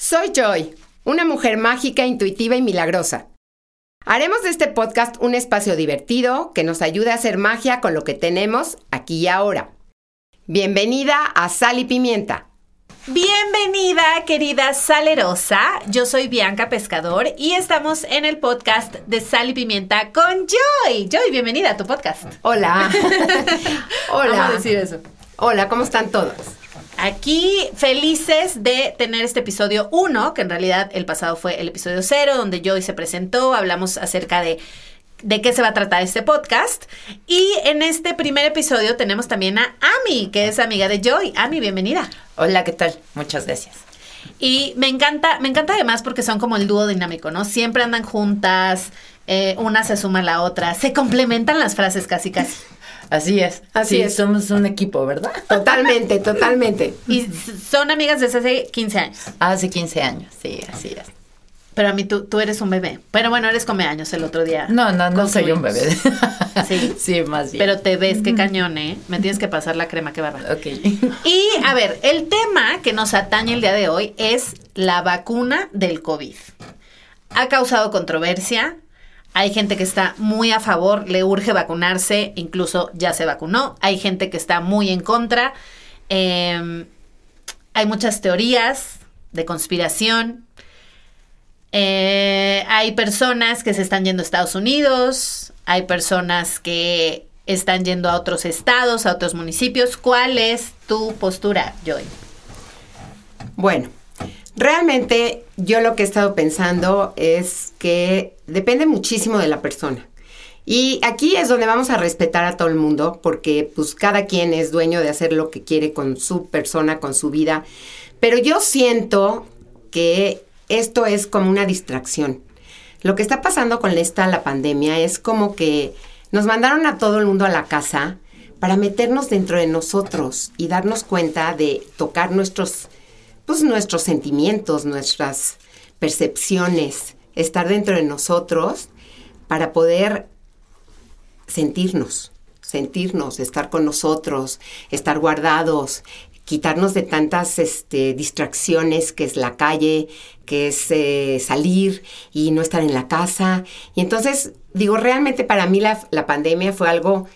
Soy Joy, una mujer mágica, intuitiva y milagrosa. Haremos de este podcast un espacio divertido que nos ayude a hacer magia con lo que tenemos aquí y ahora. Bienvenida a Sal y Pimienta. Bienvenida, querida salerosa. Yo soy Bianca Pescador y estamos en el podcast de Sal y Pimienta con Joy. Joy, bienvenida a tu podcast. Hola. Hola. Vamos a decir eso. Hola, ¿cómo están todos? Aquí felices de tener este episodio 1, que en realidad el pasado fue el episodio 0, donde Joy se presentó, hablamos acerca de de qué se va a tratar este podcast. Y en este primer episodio tenemos también a Ami, que es amiga de Joy. Ami, bienvenida. Hola, ¿qué tal? Muchas gracias. Y me encanta, me encanta además porque son como el dúo dinámico, ¿no? Siempre andan juntas, eh, una se suma a la otra, se complementan las frases casi casi. Así es. Así Sí, es. Somos un equipo, ¿verdad? Totalmente, totalmente. Y son amigas desde hace 15 años. Hace 15 años, sí, así es. Pero a mí tú, tú eres un bebé. Pero bueno, eres come años el otro día. No, no, no soy un bebé. Sí. sí, más bien. Pero te ves, qué cañón, ¿eh? Me tienes que pasar la crema, qué bárbaro. Ok. Y a ver, el tema que nos atañe el día de hoy es la vacuna del COVID. Ha causado controversia. Hay gente que está muy a favor, le urge vacunarse, incluso ya se vacunó. Hay gente que está muy en contra. Eh, hay muchas teorías de conspiración. Eh, hay personas que se están yendo a Estados Unidos, hay personas que están yendo a otros estados, a otros municipios. ¿Cuál es tu postura, Joy? Bueno, realmente yo lo que he estado pensando es que depende muchísimo de la persona. Y aquí es donde vamos a respetar a todo el mundo, porque pues cada quien es dueño de hacer lo que quiere con su persona, con su vida. Pero yo siento que esto es como una distracción. Lo que está pasando con esta, la pandemia, es como que nos mandaron a todo el mundo a la casa para meternos dentro de nosotros y darnos cuenta de tocar nuestros, pues nuestros sentimientos, nuestras percepciones, estar dentro de nosotros para poder sentirnos, sentirnos, estar con nosotros, estar guardados, quitarnos de tantas este, distracciones que es la calle, que es eh, salir y no estar en la casa. Y entonces, digo, realmente para mí la, la pandemia fue algo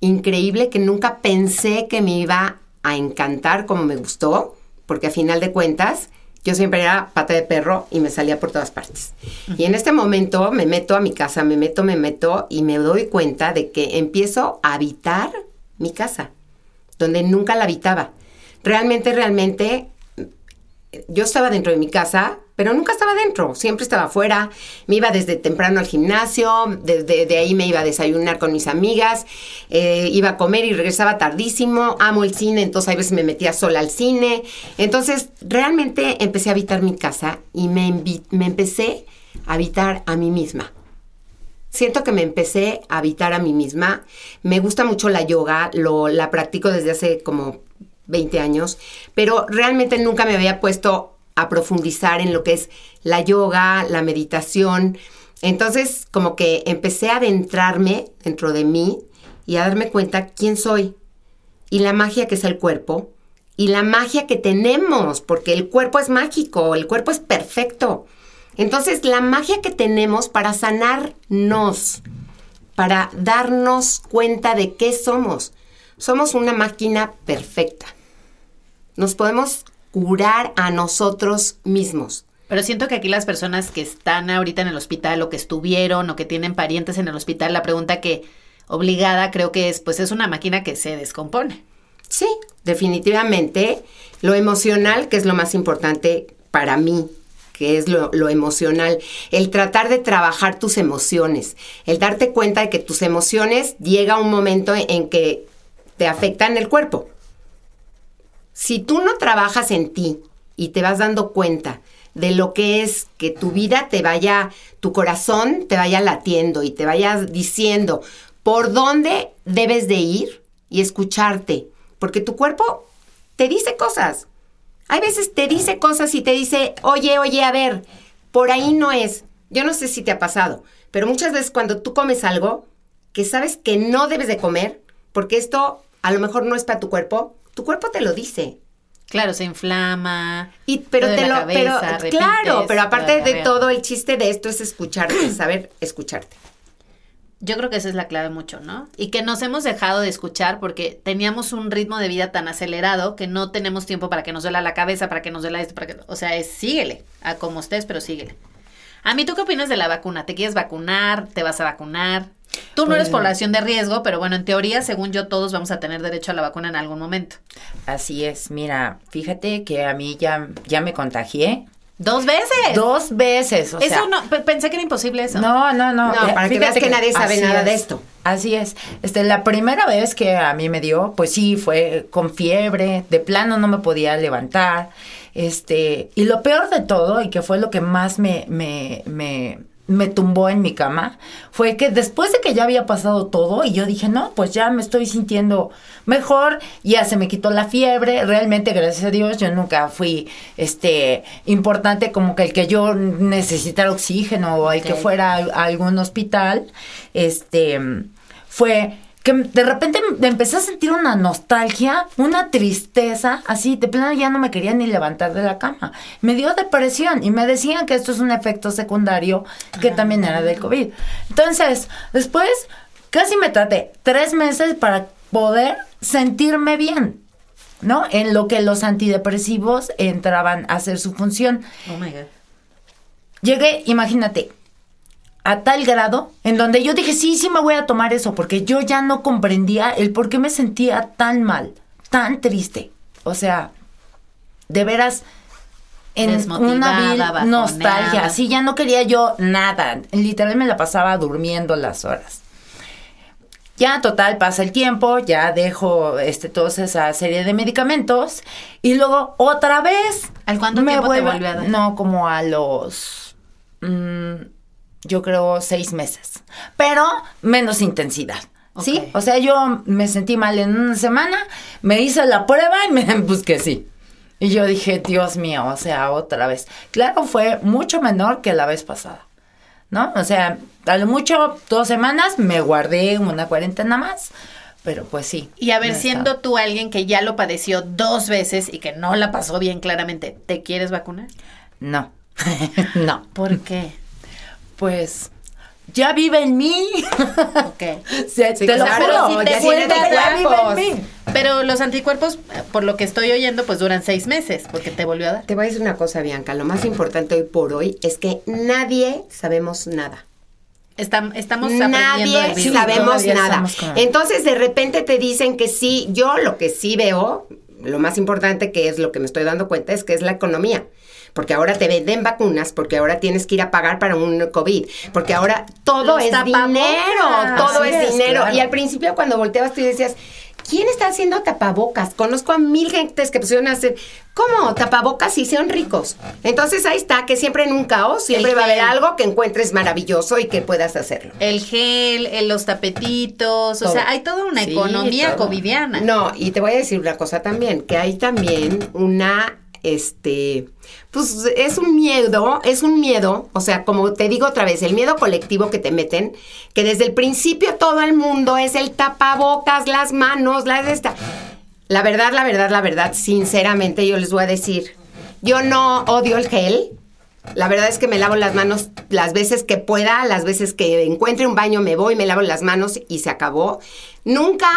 increíble que nunca pensé que me iba a encantar como me gustó, porque a final de cuentas yo siempre era pata de perro y me salía por todas partes. Y en este momento me meto a mi casa, me meto, me meto y me doy cuenta de que empiezo a habitar mi casa, donde nunca la habitaba. Realmente, realmente, yo estaba dentro de mi casa, pero nunca estaba dentro, siempre estaba afuera, me iba desde temprano al gimnasio, desde de ahí me iba a desayunar con mis amigas, eh, iba a comer y regresaba tardísimo, amo el cine, entonces a veces me metía sola al cine, entonces realmente empecé a habitar mi casa y me, me empecé a habitar a mí misma. Siento que me empecé a habitar a mí misma. Me gusta mucho la yoga, lo, la practico desde hace como 20 años, pero realmente nunca me había puesto a profundizar en lo que es la yoga, la meditación. Entonces, como que empecé a adentrarme dentro de mí y a darme cuenta quién soy y la magia que es el cuerpo y la magia que tenemos, porque el cuerpo es mágico, el cuerpo es perfecto. Entonces, la magia que tenemos para sanarnos, para darnos cuenta de qué somos. Somos una máquina perfecta. Nos podemos curar a nosotros mismos. Pero siento que aquí las personas que están ahorita en el hospital o que estuvieron o que tienen parientes en el hospital, la pregunta que obligada creo que es, pues es una máquina que se descompone. Sí, definitivamente. Lo emocional, que es lo más importante para mí, que es lo, lo, emocional, el tratar de trabajar tus emociones, el darte cuenta de que tus emociones llega un momento en, en que te afectan el cuerpo. Si tú no trabajas en ti y te vas dando cuenta de lo que es que tu vida te vaya, tu corazón te vaya latiendo y te vaya diciendo por dónde debes de ir y escucharte, porque tu cuerpo te dice cosas. Hay veces te dice cosas y te dice, oye, oye, a ver, por ahí no es. Yo no sé si te ha pasado, pero muchas veces cuando tú comes algo que sabes que no debes de comer, porque esto a lo mejor no es para tu cuerpo, tu cuerpo te lo dice. Claro, se inflama. Y, pero te lo, cabeza, pero, repites, claro, pero aparte de todo, el chiste de esto es escucharte, saber escucharte. Yo creo que esa es la clave mucho, ¿no? Y que nos hemos dejado de escuchar porque teníamos un ritmo de vida tan acelerado que no tenemos tiempo para que nos duela la cabeza, para que nos duela esto, para que... O sea, es síguele, a como estés, pero síguele. A mí, ¿tú qué opinas de la vacuna? ¿Te quieres vacunar? ¿Te vas a vacunar? Tú no eres Pues- población de riesgo, pero bueno, en teoría, según yo, todos vamos a tener derecho a la vacuna en algún momento. Así es, mira, fíjate que a mí ya, ya me contagié ¡Dos veces! dos veces, o eso sea, no, pe- pensé que era imposible eso. No, no, no. No, para que veas que nadie sabe nada de es, esto. Así es. Este, la primera vez que a mí me dio, pues sí, fue con fiebre, de plano no me podía levantar. Este, y lo peor de todo, y que fue lo que más me, me, me, me tumbó en mi cama, fue que después de que ya había pasado todo, y yo dije, no, pues ya me estoy sintiendo mejor, ya se me quitó la fiebre, realmente, gracias a Dios, yo nunca fui, este, importante como que el que yo necesitara oxígeno o el que fuera a, a algún hospital, este, fue que de repente empecé a sentir una nostalgia, una tristeza, así, de plano ya no me quería ni levantar de la cama. Me dio depresión y me decían que esto es un efecto secundario que también era del COVID. Entonces, después casi me traté tres meses para poder sentirme bien, ¿no? En lo que los antidepresivos entraban a hacer su función. Oh my God. Llegué, imagínate, a tal grado en donde yo dije, sí, sí me voy a tomar eso, porque yo ya no comprendía el por qué me sentía tan mal, tan triste. O sea, de veras, en una vil bajoneada. nostalgia. Así ya no quería yo nada. Literal me la pasaba durmiendo las horas. Ya, total, pasa el tiempo, ya dejo este, toda esa serie de medicamentos y luego otra vez. ¿Al cuánto tiempo te volvió a dar? No, como a los. mm, yo creo seis meses. Pero menos intensidad. ¿Sí? O sea, yo me sentí mal en una semana, me hice la prueba y me busqué sí. Y yo dije, Dios mío, o sea, otra vez. Claro, fue mucho menor que la vez pasada. ¿No? O sea, a lo mucho dos semanas me guardé una cuarentena más. Pero pues sí. Y a ver, siendo tú alguien que ya lo padeció dos veces y que no la pasó bien claramente, ¿te quieres vacunar? No. no. ¿Por qué? Pues ya vive en mí. Ok. Se- Sí, te lo juro. te ya vive en mí. Pero los anticuerpos, por lo que estoy oyendo, pues duran seis meses, porque te volvió a dar. Te voy a decir una cosa, Bianca. Lo más importante hoy por hoy es que nadie sabemos nada. Estam- estamos aprendiendo Nadie sabemos nada. estamos Entonces, de repente te dicen que sí. Yo lo que sí veo, lo más importante que es lo que me estoy dando cuenta es que es la economía. Porque ahora te venden vacunas, porque ahora tienes que ir a pagar para un COVID, porque ahora todo Los es tapabocas. dinero, todo es, es, dinero. claro. Y al principio cuando volteabas tú decías, ¿quién está haciendo tapabocas? Conozco a mil gentes que pusieron a hacer, ¿cómo? Tapabocas y sean ricos. Entonces ahí está, que siempre en un caos, siempre va a haber algo que encuentres maravilloso y que puedas hacerlo. El gel, el- los tapetitos, o sea, hay toda una Sí, economía todo. covidiana. No, y te voy a decir una cosa también, que hay también una, este, pues es un miedo, es un miedo, o sea, como te digo otra vez, el miedo colectivo que te meten, que desde el principio todo el mundo es el tapabocas, las manos, las esta. La verdad, la verdad, la verdad, sinceramente yo les voy a decir, yo no odio el gel. La verdad es que me lavo las manos las veces que pueda, las veces que encuentre un baño me voy, me lavo las manos y se acabó. Nunca,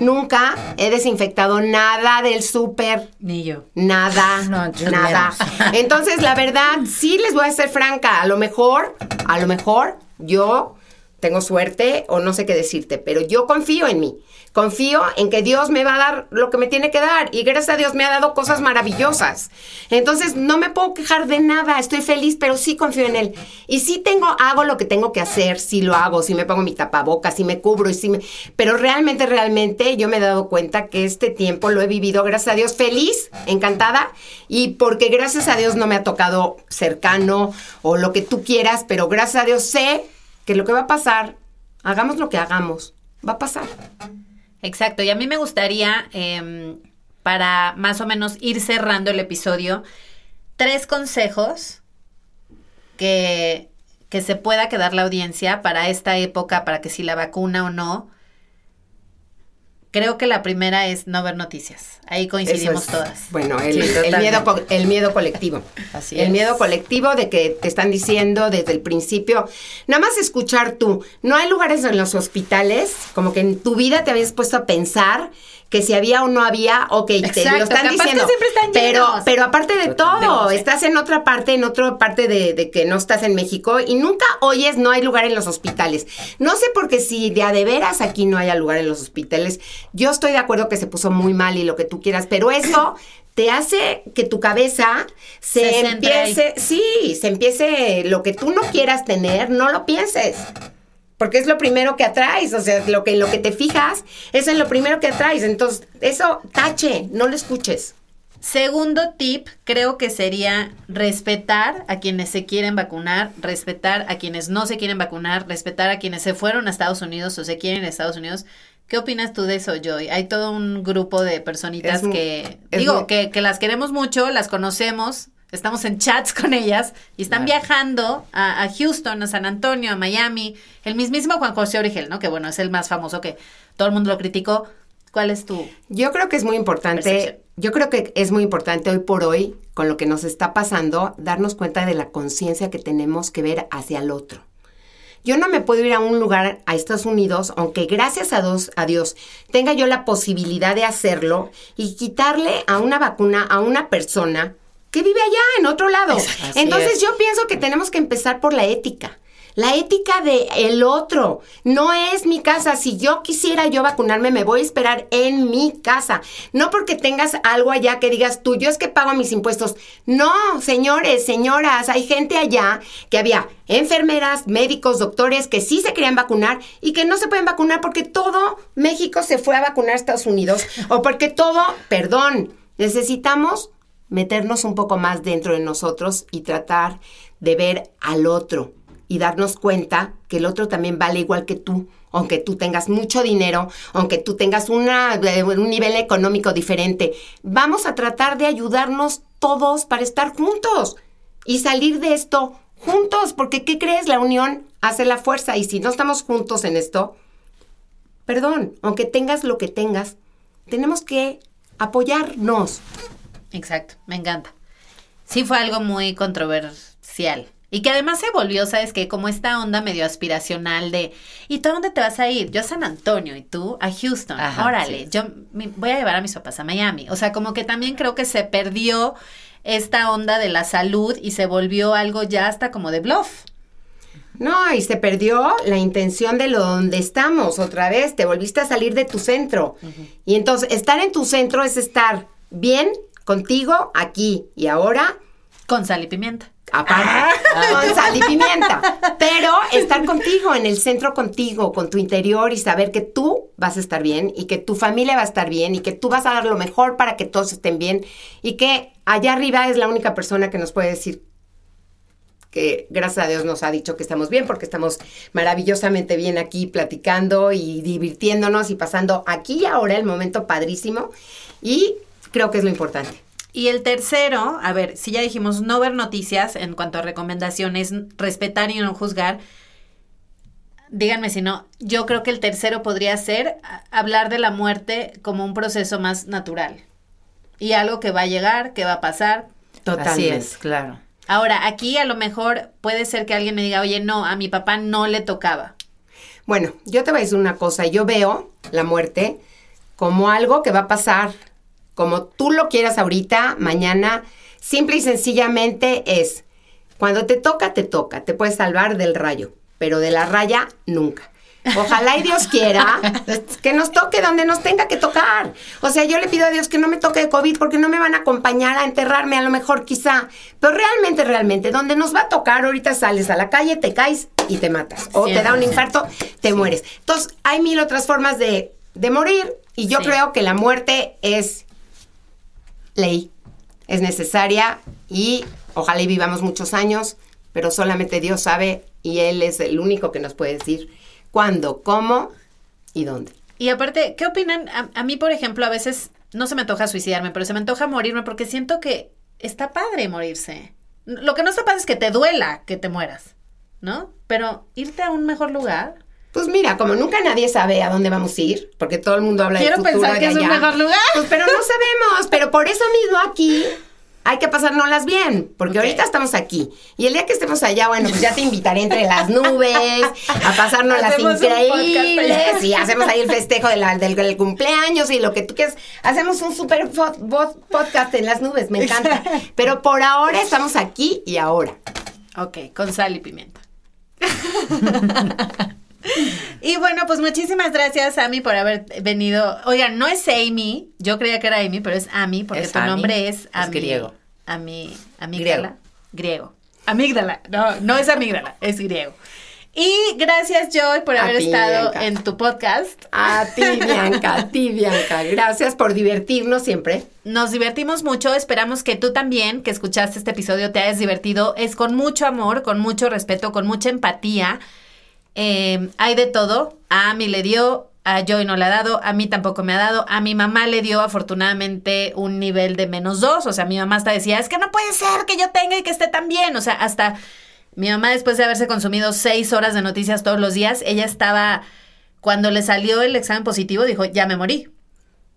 nunca he desinfectado nada del súper. Ni yo. Nada, No, yo nada. menos. Entonces, la verdad, sí les voy a ser franca. A lo mejor, a lo mejor, yo tengo suerte o no sé qué decirte, pero yo confío en mí. Confío en que Dios me va a dar lo que me tiene que dar y gracias a Dios me ha dado cosas maravillosas. Entonces no me puedo quejar de nada, estoy feliz, pero sí confío en Él. Y sí tengo, hago lo que tengo que hacer, sí lo hago, sí me pongo mi tapabocas, sí me cubro y sí me... Pero realmente, realmente yo me he dado cuenta que este tiempo lo he vivido, gracias a Dios, feliz, encantada y porque gracias a Dios no me ha tocado cercano o lo que tú quieras, pero gracias a Dios sé que lo que va a pasar, hagamos lo que hagamos, va a pasar. Exacto, y a mí me gustaría, em, para más o menos ir cerrando el episodio, tres consejos que, que se pueda quedar la audiencia para esta época, para que si la vacuna o no, Creo que la primera es no ver noticias. Ahí coincidimos es, todas. Bueno, el, Sí, el miedo, co- el miedo colectivo. Así el es. miedo colectivo de que te están diciendo desde el principio, nada más escuchar tú, no hay lugares en los hospitales, como que en tu vida te habías puesto a pensar que si había o no había, ok, te Exacto, lo están capaz que diciendo. siempre están pero, llenos. pero aparte de todo, estás en otra parte, en otra parte de, de que no estás en México y nunca oyes no hay lugar en los hospitales. No sé por qué si de a de veras aquí no haya lugar en los hospitales. Yo estoy de acuerdo que se puso muy mal y lo que tú quieras, pero eso te hace que tu cabeza se, Se empiece, sí, se empiece lo que tú no quieras tener, no lo pienses. Porque es lo primero que atraes, o sea, lo que, lo que te fijas, eso es lo primero que atraes. Entonces, eso, tache, no lo escuches. Segundo tip, creo que sería respetar a quienes se quieren vacunar, respetar a quienes no se quieren vacunar, respetar a quienes se fueron a Estados Unidos o se quieren a Estados Unidos. ¿Qué opinas tú de eso, Joy? Hay todo un grupo de personitas Es que, digo, que, que las queremos mucho, las conocemos, estamos en chats con ellas y están Claro. viajando a, a Houston, a San Antonio, a Miami. El mismísimo Juan José Origel, ¿no? Que bueno, es el más famoso que todo el mundo lo criticó. ¿Cuál es tu...? Yo creo que es muy importante, Percepción. yo creo que es muy importante hoy por hoy, con lo que nos está pasando, darnos cuenta de la conciencia que tenemos que ver hacia el otro. Yo no me puedo ir a un lugar a Estados Unidos, aunque gracias a Dios, a Dios tenga yo la posibilidad de hacerlo y quitarle a una vacuna a una persona que vive allá en otro lado. Entonces es. yo pienso que tenemos que empezar por la ética. La ética de el otro. No es mi casa. Si yo quisiera yo vacunarme, me voy a esperar en mi casa. No porque tengas algo allá que digas tú, yo es que pago mis impuestos. No, señores, señoras, hay gente allá que había enfermeras, médicos, doctores que sí se querían vacunar y que no se pueden vacunar porque todo México se fue a vacunar a Estados Unidos o porque todo, perdón, necesitamos meternos un poco más dentro de nosotros y tratar de ver al otro y darnos cuenta que el otro también vale igual que tú, aunque tú tengas mucho dinero, aunque tú tengas una, eh, un nivel económico diferente. Vamos a tratar de ayudarnos todos para estar juntos y salir de esto juntos, porque ¿qué crees? La unión hace la fuerza y si no estamos juntos en esto, perdón, aunque tengas lo que tengas, tenemos que apoyarnos. Exacto, me encanta. Sí fue algo muy controversial. Y que además se volvió, ¿sabes qué? Como esta onda medio aspiracional de, ¿y tú a dónde te vas a ir? Yo a San Antonio y tú a Houston. Ajá, Órale, sí. yo mi- voy a llevar a mis papás a Miami. O sea, como que también creo que se perdió esta onda de la salud y se volvió algo ya hasta como de bluff. No, y se perdió la intención de lo donde estamos otra vez, te volviste a salir de tu centro. Y entonces, estar en tu centro es estar bien contigo aquí y ahora, Con sal y pimienta. aparte, con sal y pimienta. Pero estar contigo, en el centro contigo, con tu interior y saber que tú vas a estar bien y que tu familia va a estar bien y que tú vas a dar lo mejor para que todos estén bien y que allá arriba es la única persona que nos puede decir que gracias a Dios nos ha dicho que estamos bien porque estamos maravillosamente bien aquí platicando y divirtiéndonos y pasando aquí y ahora el momento padrísimo y creo que es lo importante. Y el tercero, a ver, si ya dijimos no ver noticias en cuanto a recomendaciones, respetar y no juzgar. Díganme si no, yo creo que el tercero podría ser hablar de la muerte como un proceso más natural. Y algo que va a llegar, que va a pasar. Así es, claro. Ahora, aquí a lo mejor puede ser que alguien me diga, oye, no, a mi papá no le tocaba. Bueno, yo te voy a decir una cosa, yo veo la muerte como algo que va a pasar, como tú lo quieras ahorita, mañana, simple y sencillamente es, cuando te toca, te toca, te puedes salvar del rayo, pero de la raya nunca. Ojalá y Dios quiera que nos toque donde nos tenga que tocar. O sea, yo le pido a Dios que no me toque de COVID porque no me van a acompañar a enterrarme a lo mejor quizá. Pero realmente, realmente, donde nos va a tocar, ahorita sales a la calle, te caes y te matas. O te da un 100%. infarto, te mueres. Entonces, hay mil otras formas de, de morir y yo Sí. creo que la muerte es ley, es necesaria y ojalá vivamos muchos años, pero solamente Dios sabe y Él es el único que nos puede decir cuándo, cómo y dónde. Y aparte, ¿qué opinan? A, a mí, por ejemplo, a veces no se me antoja suicidarme, pero se me antoja morirme porque siento que está padre morirse. Lo que no está padre es que te duela que te mueras, ¿no? Pero irte a un mejor lugar, Pues mira, como nunca nadie sabe a dónde vamos a ir, porque todo el mundo habla Quiero de futuro pensar que de es un mejor lugar. Pues, pero no sabemos, pero por eso mismo aquí hay que pasárnoslas bien, porque ahorita estamos aquí. Y el día que estemos allá, bueno, pues ya te invitaré entre las nubes, a pasárnoslas Hacemos increíbles, y hacemos ahí el festejo de la- del, del cumpleaños y lo que tú quieras. Hacemos un super podcast en las nubes, me encanta. Pero por ahora estamos aquí y ahora. Ok, con sal y pimienta. y bueno, pues muchísimas gracias, Amy, por haber venido. Oigan, no es Amy, yo creía que era Amy, pero es Amy, porque Es tu Amy, nombre es es Amy. griego. Amy, amígdala. Griego. Griego. Amígdala. No, no es amígdala, es griego. Y gracias, Joy, por haber ti, estado Bianca. en tu podcast. A ti, Bianca, a ti, Bianca. Gracias por divertirnos siempre. Nos divertimos mucho, esperamos que tú también, que escuchaste este episodio, te hayas divertido. Es con mucho amor, con mucho respeto, con mucha empatía. Eh, hay de todo. A Ami le dio, a Joy no le ha dado, a mí tampoco me ha dado. A mi mamá le dio afortunadamente un nivel de menos dos. O sea, mi mamá hasta decía, es que no puede ser que yo tenga y que esté tan bien. O sea, hasta mi mamá después de haberse consumido seis horas de noticias todos los días, ella estaba, cuando le salió el examen positivo, dijo, ya me morí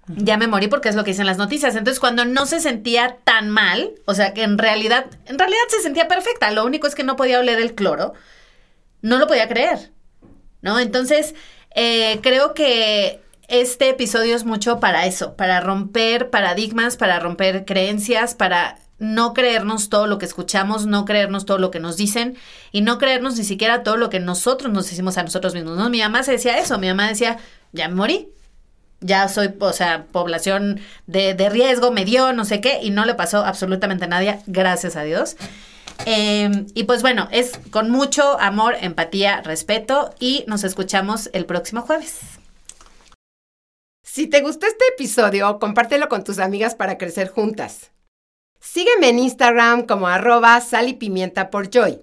ya me morí porque es lo que dicen las noticias. Entonces, cuando no se sentía tan mal, o sea, que en realidad, en realidad se sentía perfecta, lo único es que no podía oler el cloro, no lo podía creer, ¿no? Entonces, eh, creo que este episodio es mucho para eso, para romper paradigmas, para romper creencias, para no creernos todo lo que escuchamos, no creernos todo lo que nos dicen y no creernos ni siquiera todo lo que nosotros nos decimos a nosotros mismos, ¿no? Mi mamá se decía eso, mi mamá decía, ya me morí, ya soy, o sea, población de, de riesgo, me dio, no sé qué, y no le pasó absolutamente a nadie, gracias a Dios. Eh, y pues bueno, es con mucho amor, empatía, respeto, y nos escuchamos el próximo jueves. Si te gustó este episodio, compártelo con tus amigas para crecer juntas. Sígueme en Instagram como arroba sal y pimienta por Joy.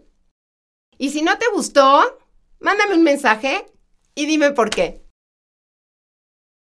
Y si no te gustó, mándame un mensaje y dime por qué.